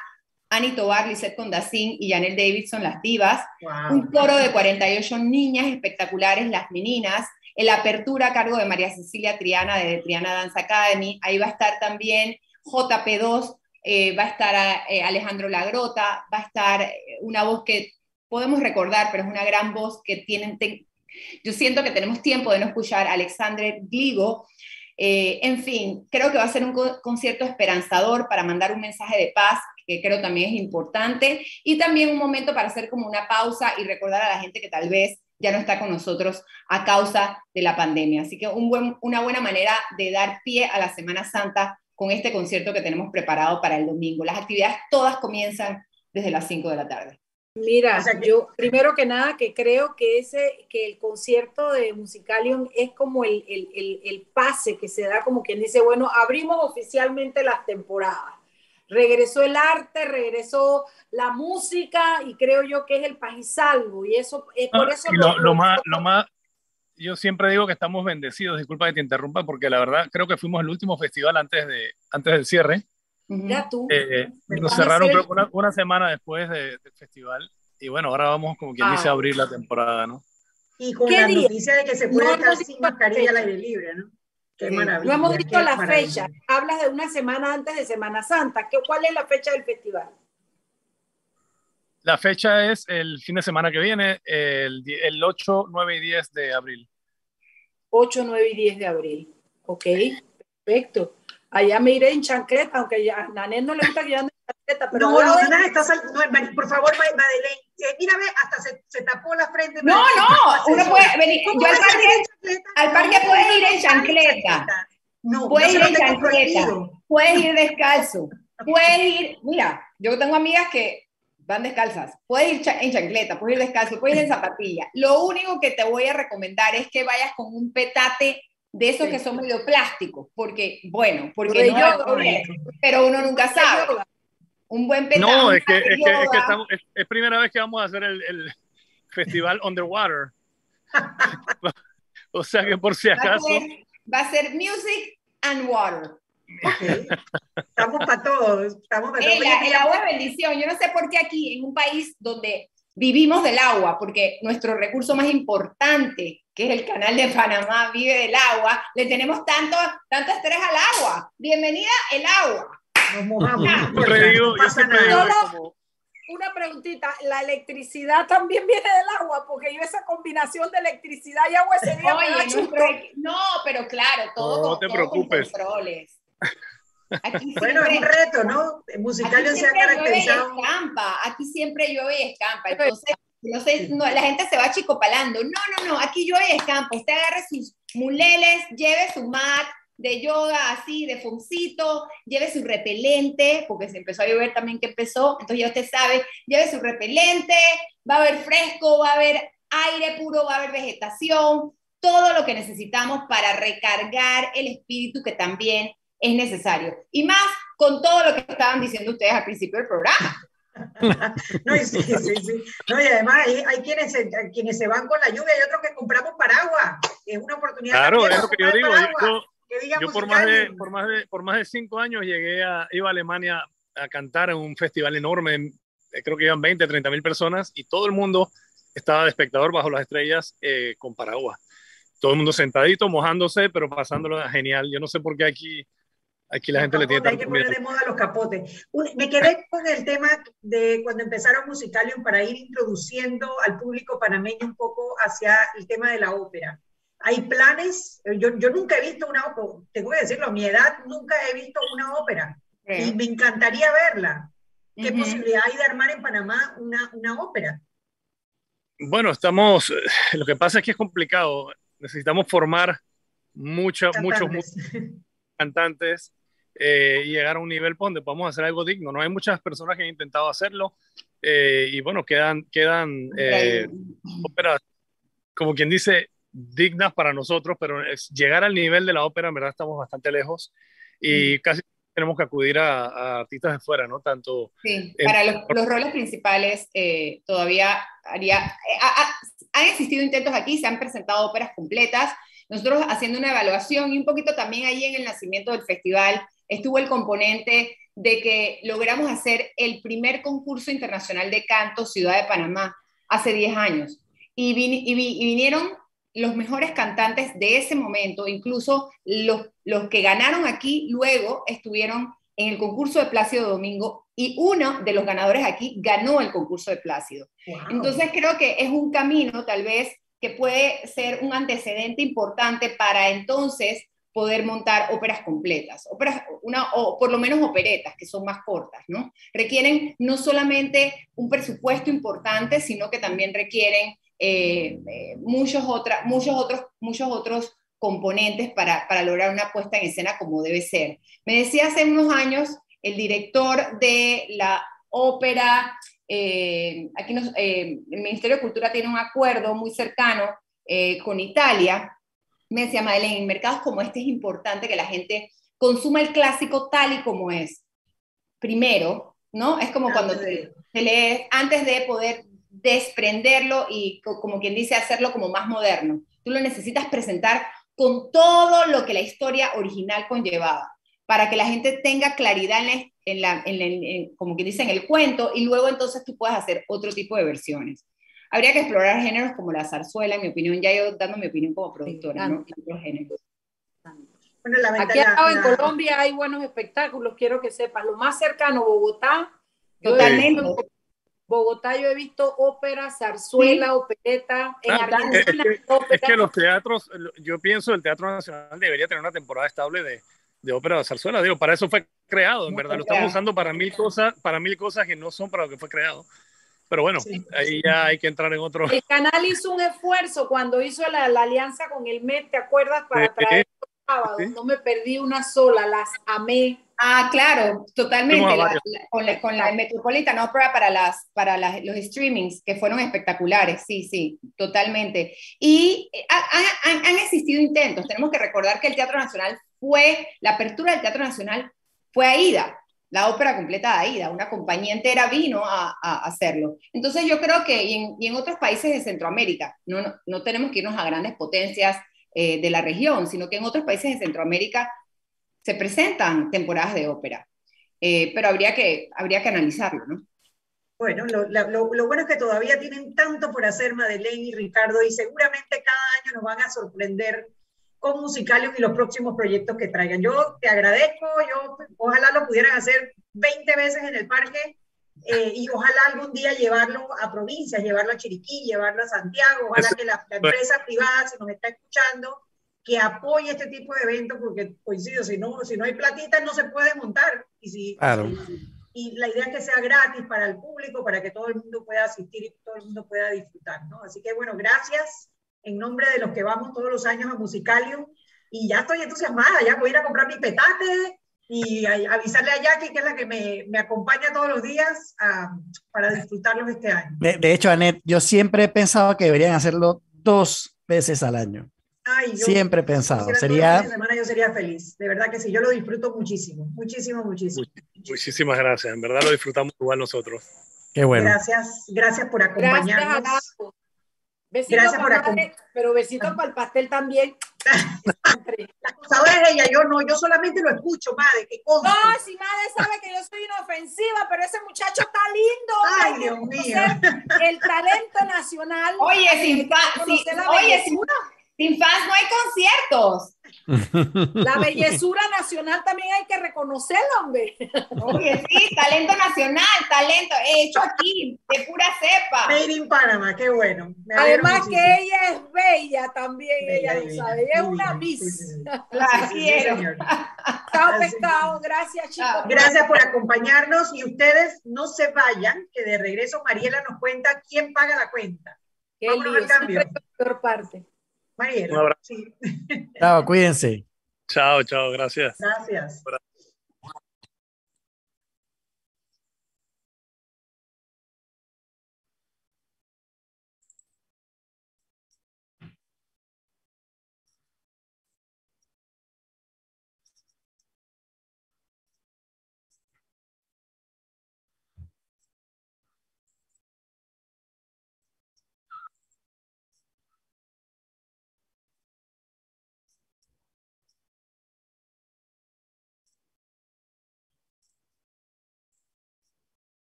Annie Tobar, Lisette Condacín y Janelle Davidson, las divas. Un coro de 48 niñas espectaculares, las meninas. En la apertura a cargo de María Cecilia Triana de Triana Dance Academy. Ahí va a estar también JP2, eh, va a estar eh, Alejandro Lagrota, va a estar eh, una voz que podemos recordar, pero es una gran voz que tienen... Yo siento que tenemos tiempo de no escuchar a Alexandre Gligo. en fin, creo que va a ser un concierto esperanzador para mandar un mensaje de paz que creo también es importante, y también un momento para hacer como una pausa y recordar a la gente que tal vez ya no está con nosotros a causa de la pandemia. Así que un buen, una buena manera de dar pie a la Semana Santa con este concierto que tenemos preparado para el domingo. Las actividades todas comienzan desde las 5 de la tarde. Mira, yo primero que nada que creo que ese, que el concierto de Musicalium es como el, el, el, el pase que se da como quien dice, bueno, abrimos oficialmente las temporadas regresó el arte, regresó la música y creo yo que es el país salvo y eso es por eso lo, más lo más yo siempre digo que estamos bendecidos, disculpa que te interrumpa porque la verdad creo que fuimos el último festival antes de antes del cierre. Ya tú. Eh, nos cerraron una, semana después del festival y bueno, ahora vamos como quien dice a abrir la temporada, ¿no? Y con la noticia de que se puede estar sin mascarilla al aire libre, ¿no? Qué maravilla. No hemos dicho la fecha. Hablas de una semana antes de Semana Santa. ¿Qué, ¿Cuál es la fecha del festival? La fecha es el fin de semana que viene, el, el 8, 9 y 10 de abril. 8, 9 y 10 de abril. Ok, perfecto. Allá me iré en chancleta, aunque ya a Nanel no le gusta que yo ande chancleta. Pero no, no, no, está sal... no, por favor, Madeleine, eh, mírame, hasta se, se, tapó la frente. No, no, uno puede venir. Yo al parque, al parque puedes ir en chancleta. No, puedes ir en chancleta. Puedes ir descalzo. Puedes ir, mira, yo tengo amigas que van descalzas. Puedes ir en chancleta, puedes ir descalzo, puedes ir en zapatilla. Lo único que te voy a recomendar es que vayas con un petate de esos que son medio plásticos, porque, bueno, porque no, pero uno nunca sabe. Un buen. No, es que, es, que, es, que estamos, es, primera vez que vamos a hacer el, el festival Underwater. <laughs> o sea que por si acaso. Va a ser, Music and Water. Estamos para todos. Estamos para todos. El, el agua es bendición. Yo no sé por qué aquí, en un país donde vivimos del agua, porque nuestro recurso más importante que es el canal de Panamá, vive del agua, le tenemos tanto, tanto estrés al agua. Bienvenida el agua. Nos. Una preguntita, ¿la electricidad también viene del agua? Porque yo esa combinación de electricidad y agua ese día Oye, no, pero claro, todo, no te preocupes. controles. bueno, es un reto, ¿no? Musical se ha caracterizado. Escampa, aquí siempre llueve y escampa. Entonces, no sé, no, la gente se va chicopalando. No, no, no, aquí llueve y escampa. Usted agarre sus muleles, lleve su mat de yoga así, de foncito, lleve su repelente, porque se empezó a llover también que empezó, entonces ya usted sabe, lleve su repelente, va a haber fresco, va a haber aire puro, va a haber vegetación, todo lo que necesitamos para recargar el espíritu que también es necesario. Y más con todo lo que estaban diciendo ustedes al principio del programa. <laughs> no, y, sí, sí, sí. no, y además hay, hay quienes, se, quienes se van con la lluvia y otros que compramos paraguas. Es una oportunidad. Claro, es lo que yo digo. Yo, yo por, más de, por, más de, por más de cinco años llegué a, iba a Alemania a cantar en un festival enorme. Eh, creo que iban 20, 30 mil personas y todo el mundo estaba de espectador bajo las estrellas eh, con paraguas. Todo el mundo sentadito, mojándose, pero pasándolo genial. Yo no sé por qué aquí Aquí la gente le tiene Hay que poner de moda los capotes. me quedé <laughs> con el tema de cuando empezaron Musicalium para ir introduciendo al público panameño un poco hacia el tema de la ópera. Hay planes, yo, yo nunca he visto una ópera, tengo que decirlo, a mi edad nunca he visto una ópera y me encantaría verla. ¿Qué posibilidad hay de armar en Panamá una, una ópera? Bueno, estamos, eh, lo que pasa es que es complicado. Necesitamos formar muchos, muchos <laughs> cantantes eh, y llegar a un nivel donde podamos hacer algo digno. No hay muchas personas que han intentado hacerlo eh, y bueno, quedan, quedan eh, óperas, como quien dice, dignas para nosotros, pero es, llegar al nivel de la ópera, en verdad estamos bastante lejos y mm. casi tenemos que acudir a, artistas de fuera, ¿no? Tanto... Sí, para los, los, roles principales todavía haría... han existido intentos aquí, se han presentado óperas completas, nosotros haciendo una evaluación y un poquito también ahí en el nacimiento del festival, estuvo el componente de que logramos hacer el primer concurso internacional de canto Ciudad de Panamá hace 10 años. Y, vinieron los mejores cantantes de ese momento, incluso los, los que ganaron aquí luego estuvieron en el concurso de Plácido Domingo y uno de los ganadores aquí ganó el concurso de Plácido. Entonces creo que es un camino tal vez que puede ser un antecedente importante para entonces poder montar óperas completas, óperas, una, o por lo menos operetas, que son más cortas, ¿no? Requieren no solamente un presupuesto importante, sino que también requieren eh, eh, muchos, otra, muchos, otros, muchos otros componentes para, para lograr una puesta en escena como debe ser. Me decía hace unos años el director de la ópera, eh, aquí el Ministerio de Cultura tiene un acuerdo muy cercano con Italia, me decía Madeleine, en mercados como este es importante que la gente consuma el clásico tal y como es. Primero, ¿no? Es como cuando te, lees, antes de poder desprenderlo y como quien dice, hacerlo como más moderno. Tú lo necesitas presentar con todo lo que la historia original conllevaba, para que la gente tenga claridad en, la, en, como quien dice, en el cuento, y luego entonces tú puedas hacer otro tipo de versiones habría que explorar géneros como la zarzuela, en mi opinión, ya yo dando mi opinión como productora, ¿no? géneros. Bueno, Aquí en Colombia hay buenos espectáculos, quiero que sepas. Lo más cercano, Bogotá. Totalmente. Bogotá yo he visto ópera, zarzuela, opereta. En ah, Argentina, es, que, los teatros, yo pienso el Teatro Nacional debería tener una temporada estable de, de ópera de zarzuela. Digo, para eso fue creado, en verdad. Lo estamos usando para mil cosas, para mil cosas que no son para lo que fue creado. Pero bueno, ahí ya hay que entrar en otro. El canal hizo un esfuerzo cuando hizo la, alianza con el MED, ¿te acuerdas? Para traer los sábados. No me perdí una sola, las amé. Ah, claro, totalmente. con, la, con, la, Metropolitan Opera para, las, para los streamings, que fueron espectaculares, sí, sí, totalmente. Y eh, han, han existido intentos. Tenemos que recordar que el Teatro Nacional fue, la apertura del Teatro Nacional fue AIDA, la ópera completa de Aida, una compañía entera vino a, hacerlo. Entonces yo creo que y en, otros países de Centroamérica, no, no, tenemos que irnos a grandes potencias eh, de la región, sino que en otros países de Centroamérica se presentan temporadas de ópera, eh, pero habría que, habría que analizarlo, ¿no? Bueno, lo, lo, bueno es que todavía tienen tanto por hacer Madeleine y Ricardo y seguramente cada año nos van a sorprender con Musicalium y los próximos proyectos que traigan. Yo te agradezco, yo ojalá lo pudieran hacer 20 veces en el parque eh, y ojalá algún día llevarlo a provincias, llevarlo a Chiriquí, llevarlo a Santiago, ojalá que la, empresa privada, si nos está escuchando, que apoye este tipo de eventos, porque coincido, si no, si no hay platita no se puede montar. Y, si, y, la idea es que sea gratis para el público, para que todo el mundo pueda asistir y todo el mundo pueda disfrutar. ¿no? Así que bueno, gracias en nombre de los que vamos todos los años a Musicalium. Y ya estoy entusiasmada, ya voy a ir a comprar mi petate y avisarle a Jackie, que es la que me, me acompaña todos los días para disfrutarlos este año. De, hecho, Anet, yo siempre he pensado que deberían hacerlo dos veces al año. Siempre he pensado. Sería... semana yo sería feliz. De verdad que sí, yo lo disfruto muchísimo, muchísimo, muchísimo. muchísimas gracias. En verdad lo disfrutamos igual nosotros. Qué bueno. Gracias, gracias por acompañarnos. Gracias Gracias por acompañarme. Pero besitos para el pastel también. la cosa es ella, yo no, yo solamente lo escucho, madre, que No, si madre sabe que yo soy inofensiva, pero ese muchacho está lindo. Ay, Dios mío. El talento nacional. Oye, sin, fans, oye sin, sin fans no hay conciertos. <laughs> La bellezura nacional también hay que reconocerla, hombre. <laughs> Oye, sí, talento nacional, talento hecho aquí, de pura cepa. Made in Panama, qué bueno. Además que ella es bella también, ella lo sabe. Ella es una miss. La <laughs> quiero. Chao, pescado. Gracias, chicos. Gracias por acompañarnos y ustedes no se vayan, que de regreso Mariela nos cuenta quién paga la cuenta. Qué al cambio. Peor parte. Mariela. Un abrazo. Sí. Chao, cuídense. Chao, chao, gracias. Gracias.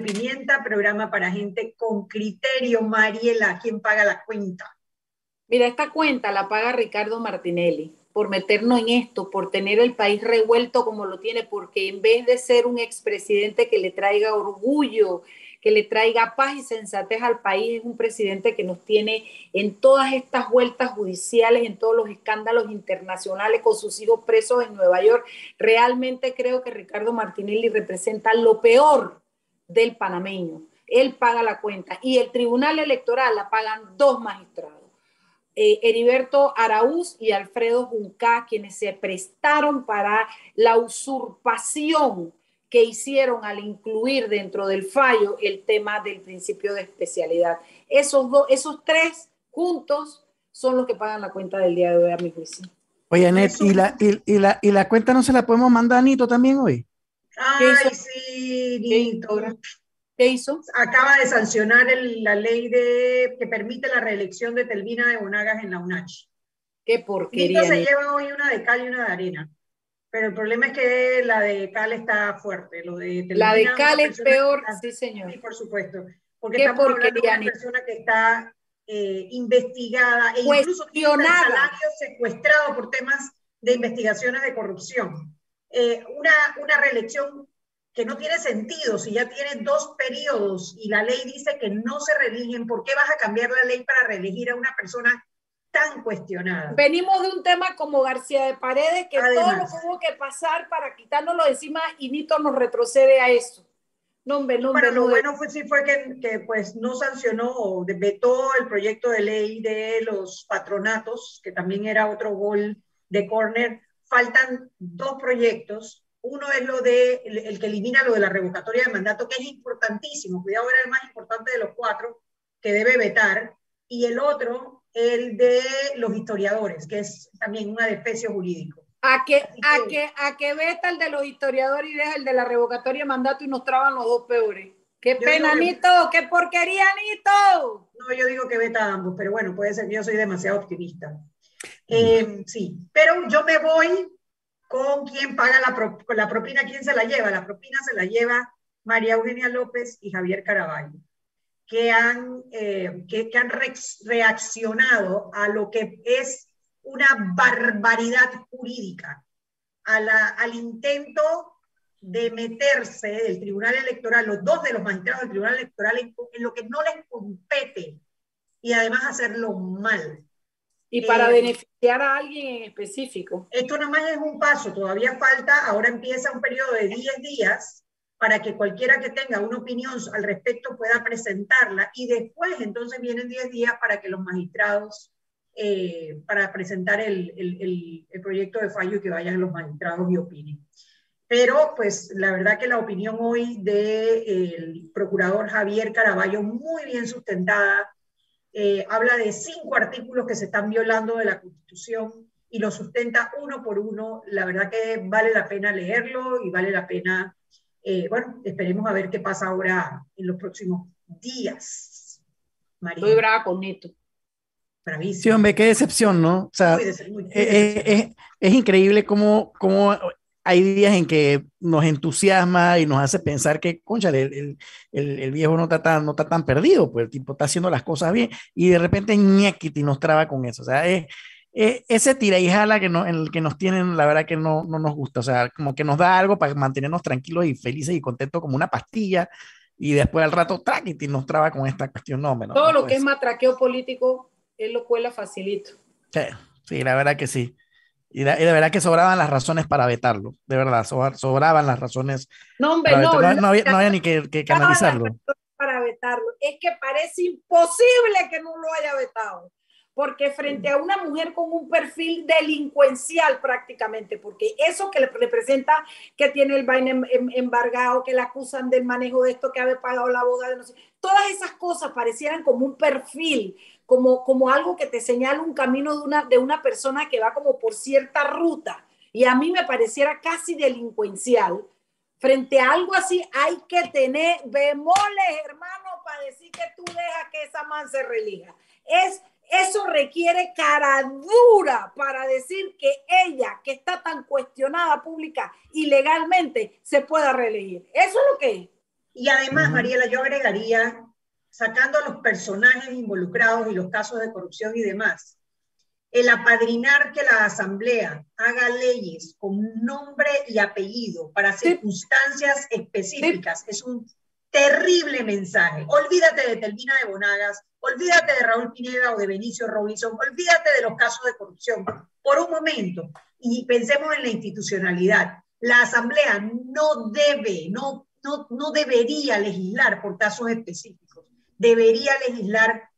Pimienta, programa para gente con criterio. Mariela, ¿quién paga la cuenta? Mira, esta cuenta la paga Ricardo Martinelli por meternos en esto, por tener el país revuelto como lo tiene, porque en vez de ser un expresidente que le traiga orgullo, que le traiga paz y sensatez al país, es un presidente que nos tiene en todas estas vueltas judiciales, en todos los escándalos internacionales, con sus hijos presos en Nueva York. Realmente creo que Ricardo Martinelli representa lo peor del panameño. Él paga la cuenta y el Tribunal Electoral la pagan dos magistrados. Eh, Heriberto Araúz y Alfredo Junca, quienes se prestaron para la usurpación que hicieron al incluir dentro del fallo el tema del principio de especialidad. Esos, dos, esos tres juntos son los que pagan la cuenta del día de hoy a mi juicio. Oye, Anet, ¿y la, y, la, ¿y la cuenta no se la podemos mandar a Nito también hoy? Ay, sí, Nito. ¿Qué hizo? Acaba de sancionar la ley de, que permite la reelección de Telvina de Bonagas en la UNACH. Qué porquería. Nito se lleva hoy una de cal y una de arena. Pero el problema es que la de cal está fuerte. Lo de la de cal es peor, sí, señor. Sí, por supuesto. Porque estamos hablando de una persona que está eh, investigada e incluso tiene salario secuestrado por temas de investigaciones de corrupción. Eh, una, una reelección que no tiene sentido. Si ya tiene dos periodos y la ley dice que no se reeligen, ¿por qué vas a cambiar la ley para reelegir a una persona tan cuestionada? Venimos de un tema como García de Paredes, que todo lo tuvo que pasar para quitárnoslo de encima y Nito nos retrocede a eso. No, no, bueno, lo bueno fue, sí fue que, que, pues no sancionó o vetó el proyecto de ley de los patronatos, que también era otro gol de córner, faltan dos proyectos. Uno es lo de el, que elimina lo de la revocatoria de mandato, que es importantísimo. Cuidado, era el más importante de los cuatro que debe vetar. Y el otro, el de los historiadores, que es también un adefesio jurídico. A que, a que, a que veta el de los historiadores y deja el de la revocatoria de mandato y nos traban los dos peores. Qué pena, Nito, qué porquería, Nito. No, yo digo que veta ambos, pero bueno, puede ser que yo soy demasiado optimista. Eh, sí, pero yo me voy con quien paga la, propina, quién se la lleva. La propina se la lleva María Eugenia López y Javier Caraballo, que han, eh, que, han reaccionado a lo que es una barbaridad jurídica, al intento de meterse del Tribunal Electoral, los dos de los magistrados del Tribunal Electoral, en, lo que no les compete y además hacerlo mal. Y para eh, beneficiar a alguien en específico. Esto nomás es un paso, todavía falta, ahora empieza un periodo de 10 días para que cualquiera que tenga una opinión al respecto pueda presentarla y después entonces vienen 10 días para que los magistrados, eh, para presentar el, el, el, proyecto de fallo y que vayan los magistrados y opinen. Pero pues la verdad que la opinión hoy del procurador Javier Caraballo, muy bien sustentada, eh, habla de cinco artículos que se están violando de la Constitución y lo sustenta uno por uno. La verdad que vale la pena leerlo y vale la pena, eh, bueno, esperemos a ver qué pasa ahora en los próximos días. María. Estoy brava con Neto. Bravísimo. Sí, hombre, qué decepción, ¿no? O sea, eh, es, increíble cómo, cómo hay días en que nos entusiasma y nos hace pensar que, concha, el, el, el, viejo no está, tan, no está tan perdido, pues el tipo está haciendo las cosas bien y de repente ñequiti nos traba con eso. O sea, es, ese tira y jala que no, en el que nos tienen, la verdad que no, no nos gusta. O sea, como que nos da algo para mantenernos tranquilos y felices y contentos como una pastilla y después al rato, traquiti, nos traba con esta cuestión. No, menos, Todo lo que es matraqueo político, él lo cuela facilito. Sí, sí, la verdad que sí. Y de, verdad que sobraban las razones para vetarlo, de verdad, sobraban las razones. No, hombre, no, no, había, ni que, que canalizarlo. Para vetarlo. Es que parece imposible que no lo haya vetado, porque frente a una mujer con un perfil delincuencial prácticamente, porque eso que le representa que tiene el vaina em, em, embargado, que le acusan del manejo de esto, que había pagado la boda de no sé, todas esas cosas parecieran como un perfil como, como algo que te señala un camino de una, de una persona que va como por cierta ruta. Y a mí me pareciera casi delincuencial. Frente a algo así hay que tener bemoles, hermano, para decir que tú dejas que esa man se relija. Es, eso requiere cara dura para decir que ella, que está tan cuestionada pública y legalmente, se pueda reelegir. Eso es lo que es. Y además, Mariela, yo agregaría sacando a los personajes involucrados y los casos de corrupción y demás, el apadrinar que la Asamblea haga leyes con nombre y apellido para circunstancias específicas es un terrible mensaje. Olvídate de Telvina de Bonagas, olvídate de Raúl Pineda o de Benicio Robinson, olvídate de los casos de corrupción por un momento y pensemos en la institucionalidad. La Asamblea no debe, no, no, no debería legislar por casos específicos debería legislar,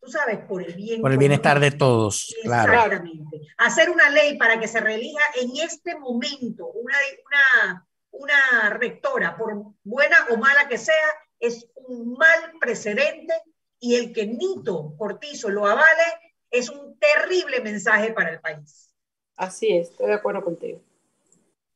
tú sabes, por el bien. Por el bienestar de todos, claro. Exactamente. Hacer una ley para que se relija en este momento una, una, una rectora, por buena o mala que sea, es un mal precedente y el que Nito Cortizo lo avale es un terrible mensaje para el país. Así es, estoy de acuerdo contigo.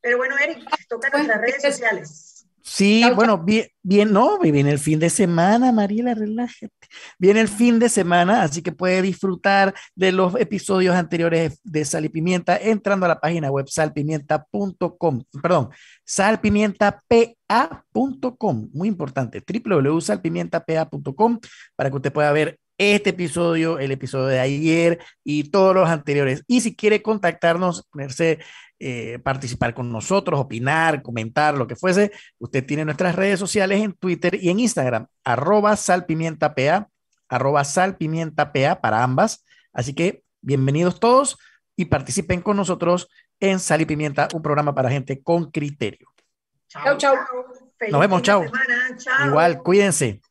Pero bueno, Eric, toca nuestras redes sociales. Sí, bueno, bien, bien, no, viene el fin de semana, Mariela, relájate. Viene el fin de semana, así que puede disfrutar de los episodios anteriores de Sal y Pimienta entrando a la página web salpimienta.com, perdón, salpimientapa.com, muy importante, www.salpimientapa.com para que usted pueda ver este episodio, el episodio de ayer y todos los anteriores. Y si quiere contactarnos, ponerse, eh, participar con nosotros, opinar, comentar, lo que fuese, usted tiene nuestras redes sociales en Twitter y en Instagram, arroba salpimientapa, arroba salpimientapa para ambas. Así que bienvenidos todos y participen con nosotros en Sal y Pimienta, un programa para gente con criterio. Chao, chao. Nos vemos, chao. Igual, cuídense.